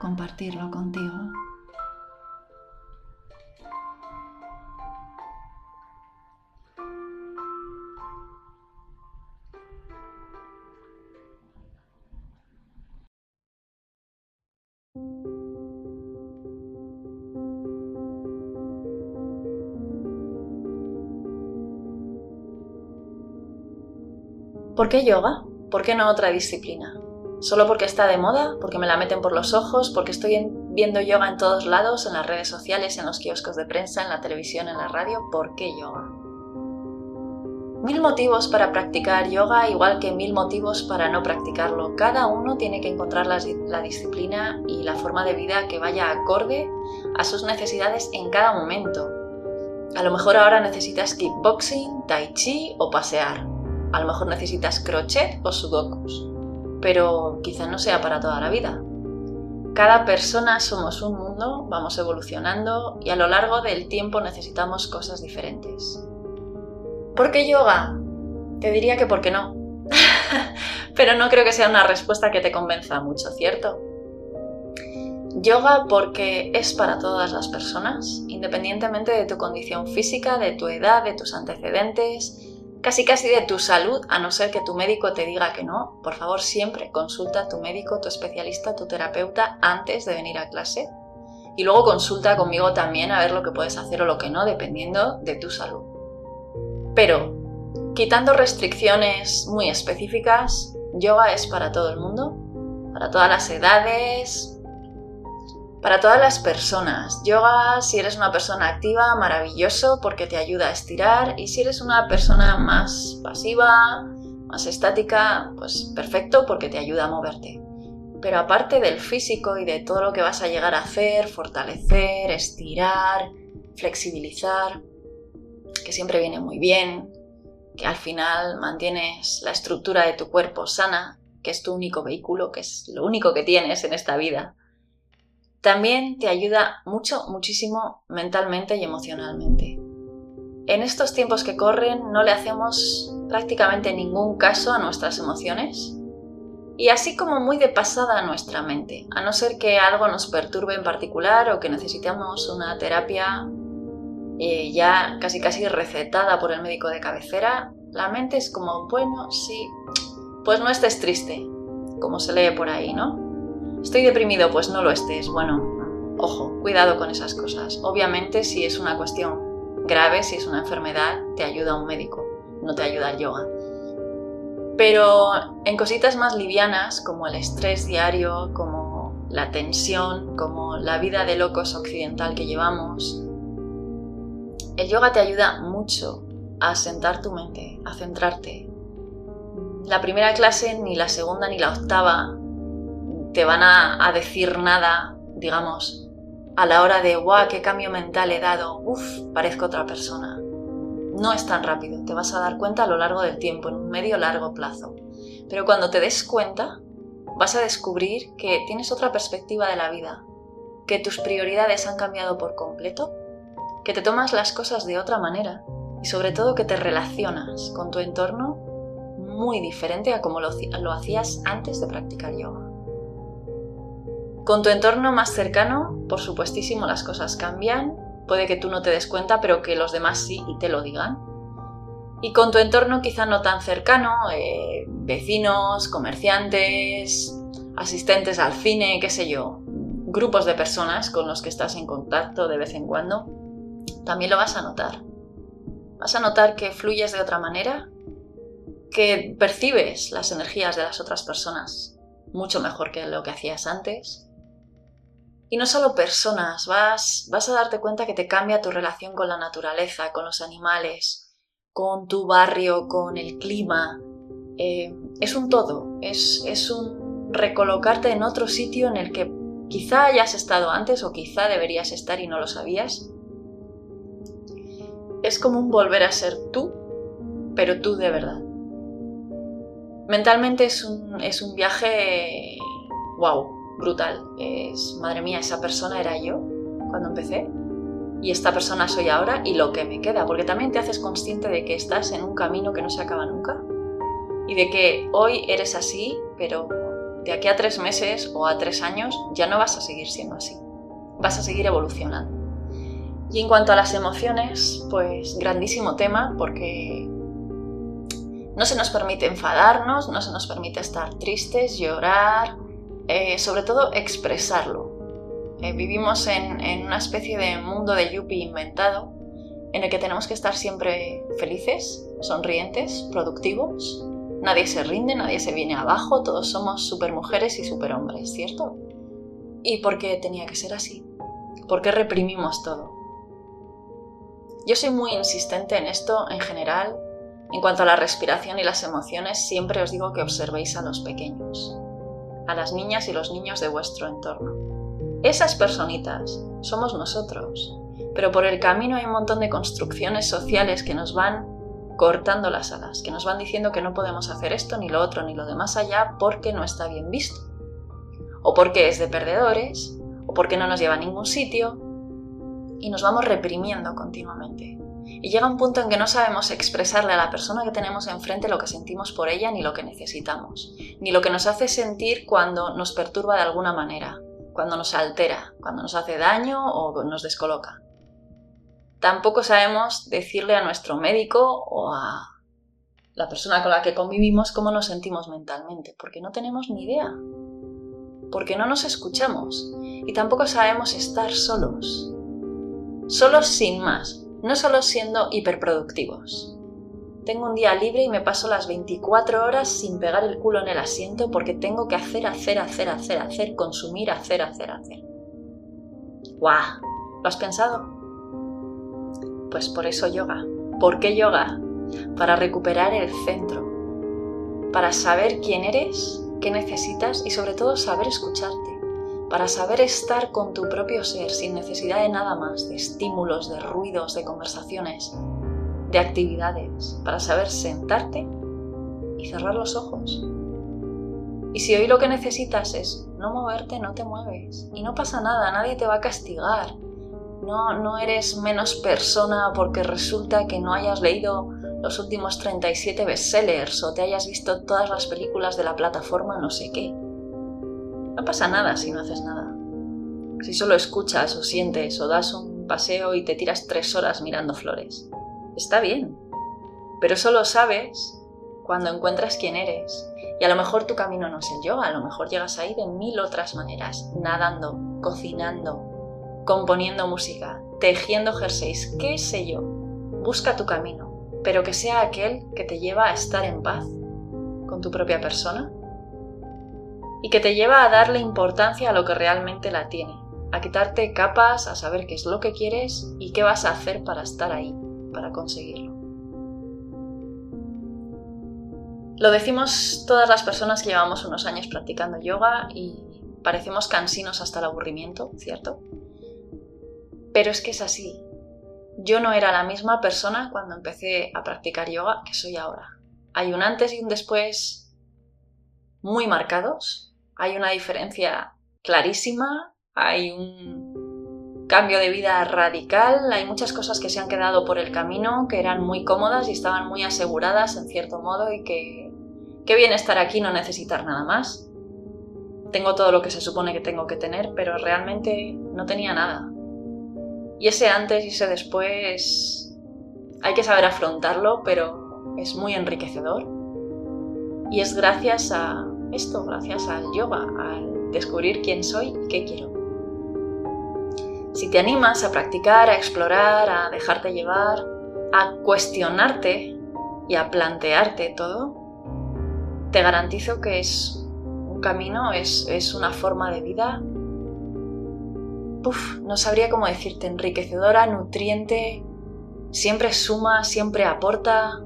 compartirlo contigo. ¿Por qué yoga? ¿Por qué no otra disciplina? ¿Solo porque está de moda? ¿Porque me la meten por los ojos? ¿Porque estoy viendo yoga en todos lados, en las redes sociales, en los kioscos de prensa, en la televisión, en la radio? ¿Por qué yoga? Mil motivos para practicar yoga, igual que mil motivos para no practicarlo. Cada uno tiene que encontrar la, la, disciplina y la forma de vida que vaya acorde a sus necesidades en cada momento. A lo mejor ahora necesitas kickboxing, tai chi o pasear. A lo mejor necesitas crochet o sudokus, pero quizá no sea para toda la vida. Cada persona somos un mundo, vamos evolucionando y a lo largo del tiempo necesitamos cosas diferentes. ¿Por qué yoga? Te diría que por qué no. pero no creo que sea una respuesta que te convenza mucho, ¿cierto? Yoga porque es para todas las personas, independientemente de tu condición física, de tu edad, de tus antecedentes, casi casi de tu salud, a no ser que tu médico te diga que no, por favor siempre consulta a tu médico, tu especialista, tu terapeuta antes de venir a clase. Y luego consulta conmigo también a ver lo que puedes hacer o lo que no, dependiendo de tu salud. Pero, quitando restricciones muy específicas, yoga es para todo el mundo, para todas las edades, para todas las personas. Yoga, si eres una persona activa, maravilloso porque te ayuda a estirar. Y si eres una persona más pasiva, más estática, pues perfecto porque te ayuda a moverte. Pero aparte del físico y de todo lo que vas a llegar a hacer, fortalecer, estirar, flexibilizar, que siempre viene muy bien, que al final mantienes la estructura de tu cuerpo sana, que es tu único vehículo, que es lo único que tienes en esta vida también te ayuda mucho, muchísimo mentalmente y emocionalmente. En estos tiempos que corren no le hacemos prácticamente ningún caso a nuestras emociones y así como muy de pasada a nuestra mente, a no ser que algo nos perturbe en particular o que necesitamos una terapia eh, ya casi casi recetada por el médico de cabecera, la mente es como, bueno, sí, pues no estés triste, como se lee por ahí, ¿no? Estoy deprimido, pues no lo estés. Bueno, ojo, cuidado con esas cosas. Obviamente si es una cuestión grave, si es una enfermedad, te ayuda un médico, no te ayuda el yoga. Pero en cositas más livianas, como el estrés diario, como la tensión, como la vida de locos occidental que llevamos, el yoga te ayuda mucho a sentar tu mente, a centrarte. La primera clase, ni la segunda ni la octava, te van a, decir nada, digamos, a la hora de, guau, qué cambio mental he dado, uff, parezco otra persona. No es tan rápido, te vas a dar cuenta a lo largo del tiempo, en un medio largo plazo. Pero cuando te des cuenta, vas a descubrir que tienes otra perspectiva de la vida, que tus prioridades han cambiado por completo, que te tomas las cosas de otra manera y sobre todo que te relacionas con tu entorno muy diferente a como lo, lo hacías antes de practicar yoga. Con tu entorno más cercano, por supuestísimo, las cosas cambian. Puede que tú no te des cuenta, pero que los demás sí y te lo digan. Y con tu entorno quizá no tan cercano, eh, vecinos, comerciantes, asistentes al cine, qué sé yo, grupos de personas con los que estás en contacto de vez en cuando, también lo vas a notar. Vas a notar que fluyes de otra manera, que percibes las energías de las otras personas mucho mejor que lo que hacías antes, y no solo personas, vas, vas a darte cuenta que te cambia tu relación con la naturaleza, con los animales, con tu barrio, con el clima. Eh, es un todo, es, es un recolocarte en otro sitio en el que quizá hayas estado antes o quizá deberías estar y no lo sabías. Es como un volver a ser tú, pero tú de verdad. Mentalmente es un, es un viaje, wow, brutal. Es, madre mía, esa persona era yo cuando empecé y esta persona soy ahora y lo que me queda, porque también te haces consciente de que estás en un camino que no se acaba nunca y de que hoy eres así, pero de aquí a tres meses o a tres años ya no vas a seguir siendo así, vas a seguir evolucionando. Y en cuanto a las emociones, pues grandísimo tema porque no se nos permite enfadarnos, no se nos permite estar tristes, llorar, eh, sobre todo expresarlo. Eh, vivimos en, una especie de mundo de yuppie inventado en el que tenemos que estar siempre felices, sonrientes, productivos. Nadie se rinde, nadie se viene abajo, todos somos supermujeres y superhombres, ¿cierto? ¿Y por qué tenía que ser así? ¿Por qué reprimimos todo? Yo soy muy insistente en esto en general. En cuanto a la respiración y las emociones, siempre os digo que observéis a los pequeños, a las niñas y los niños de vuestro entorno. Esas personitas somos nosotros, pero por el camino hay un montón de construcciones sociales que nos van cortando las alas, que nos van diciendo que no podemos hacer esto, ni lo otro, ni lo de más allá porque no está bien visto, o porque es de perdedores, o porque no nos lleva a ningún sitio, y nos vamos reprimiendo continuamente. Y llega un punto en que no sabemos expresarle a la persona que tenemos enfrente lo que sentimos por ella ni lo que necesitamos, ni lo que nos hace sentir cuando nos perturba de alguna manera, cuando nos altera, cuando nos hace daño o nos descoloca. Tampoco sabemos decirle a nuestro médico o a la persona con la que convivimos cómo nos sentimos mentalmente, porque no tenemos ni idea, porque no nos escuchamos y tampoco sabemos estar solos, solos sin más, no solo siendo hiperproductivos. Tengo un día libre y me paso las 24 horas sin pegar el culo en el asiento porque tengo que hacer, hacer, hacer, hacer, hacer, consumir, hacer, hacer, hacer. ¡Guau! ¿Lo has pensado? Pues por eso yoga. ¿Por qué yoga? Para recuperar el centro, para saber quién eres, qué necesitas y sobre todo saber escucharte, para saber estar con tu propio ser sin necesidad de nada más, de estímulos, de ruidos, de conversaciones, de actividades para saber sentarte y cerrar los ojos. Y si hoy lo que necesitas es no moverte, no te mueves. Y no pasa nada, nadie te va a castigar. No, no eres menos persona porque resulta que no hayas leído los últimos 37 bestsellers o te hayas visto todas las películas de la plataforma no sé qué. No pasa nada si no haces nada. Si solo escuchas o sientes o das un paseo y te tiras tres horas mirando flores está bien, pero solo sabes cuando encuentras quién eres. Y a lo mejor tu camino no es el yoga, a lo mejor llegas ahí de mil otras maneras, nadando, cocinando, componiendo música, tejiendo jerseys, qué sé yo. Busca tu camino, pero que sea aquel que te lleva a estar en paz con tu propia persona y que te lleva a darle importancia a lo que realmente la tiene, a quitarte capas, a saber qué es lo que quieres y qué vas a hacer para estar ahí para conseguirlo. Lo decimos todas las personas que llevamos unos años practicando yoga y parecemos cansinos hasta el aburrimiento, ¿cierto? Pero es que es así. Yo no era la misma persona cuando empecé a practicar yoga que soy ahora. Hay un antes y un después muy marcados. Hay una diferencia clarísima. Hay un cambio de vida radical, hay muchas cosas que se han quedado por el camino, que eran muy cómodas y estaban muy aseguradas en cierto modo y que qué bien estar aquí no necesitar nada más. Tengo todo lo que se supone que tengo que tener, pero realmente no tenía nada. Y ese antes y ese después hay que saber afrontarlo, pero es muy enriquecedor. Y es gracias a esto, gracias al yoga, al descubrir quién soy y qué quiero. Si te animas a practicar, a explorar, a dejarte llevar, a cuestionarte y a plantearte todo, te garantizo que es un camino, es, una forma de vida, Uf, no sabría cómo decirte, enriquecedora, nutriente, siempre suma, siempre aporta.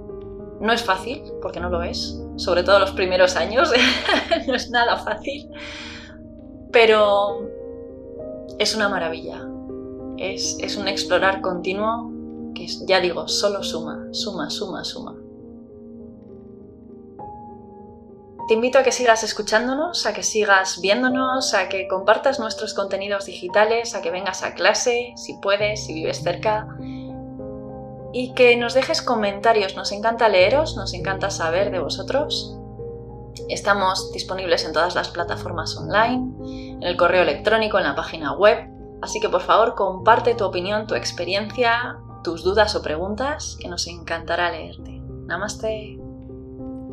No es fácil, porque no lo es, sobre todo los primeros años, no es nada fácil, pero es una maravilla. Es, es un explorar continuo que, ya digo, solo suma, suma, suma, suma. Te invito a que sigas escuchándonos, a que sigas viéndonos, a que compartas nuestros contenidos digitales, a que vengas a clase, si puedes, si vives cerca, y que nos dejes comentarios. Nos encanta leeros, nos encanta saber de vosotros. Estamos disponibles en todas las plataformas online, en el correo electrónico, en la página web, así que por favor comparte tu opinión, tu experiencia, tus dudas o preguntas, que nos encantará leerte. Namaste.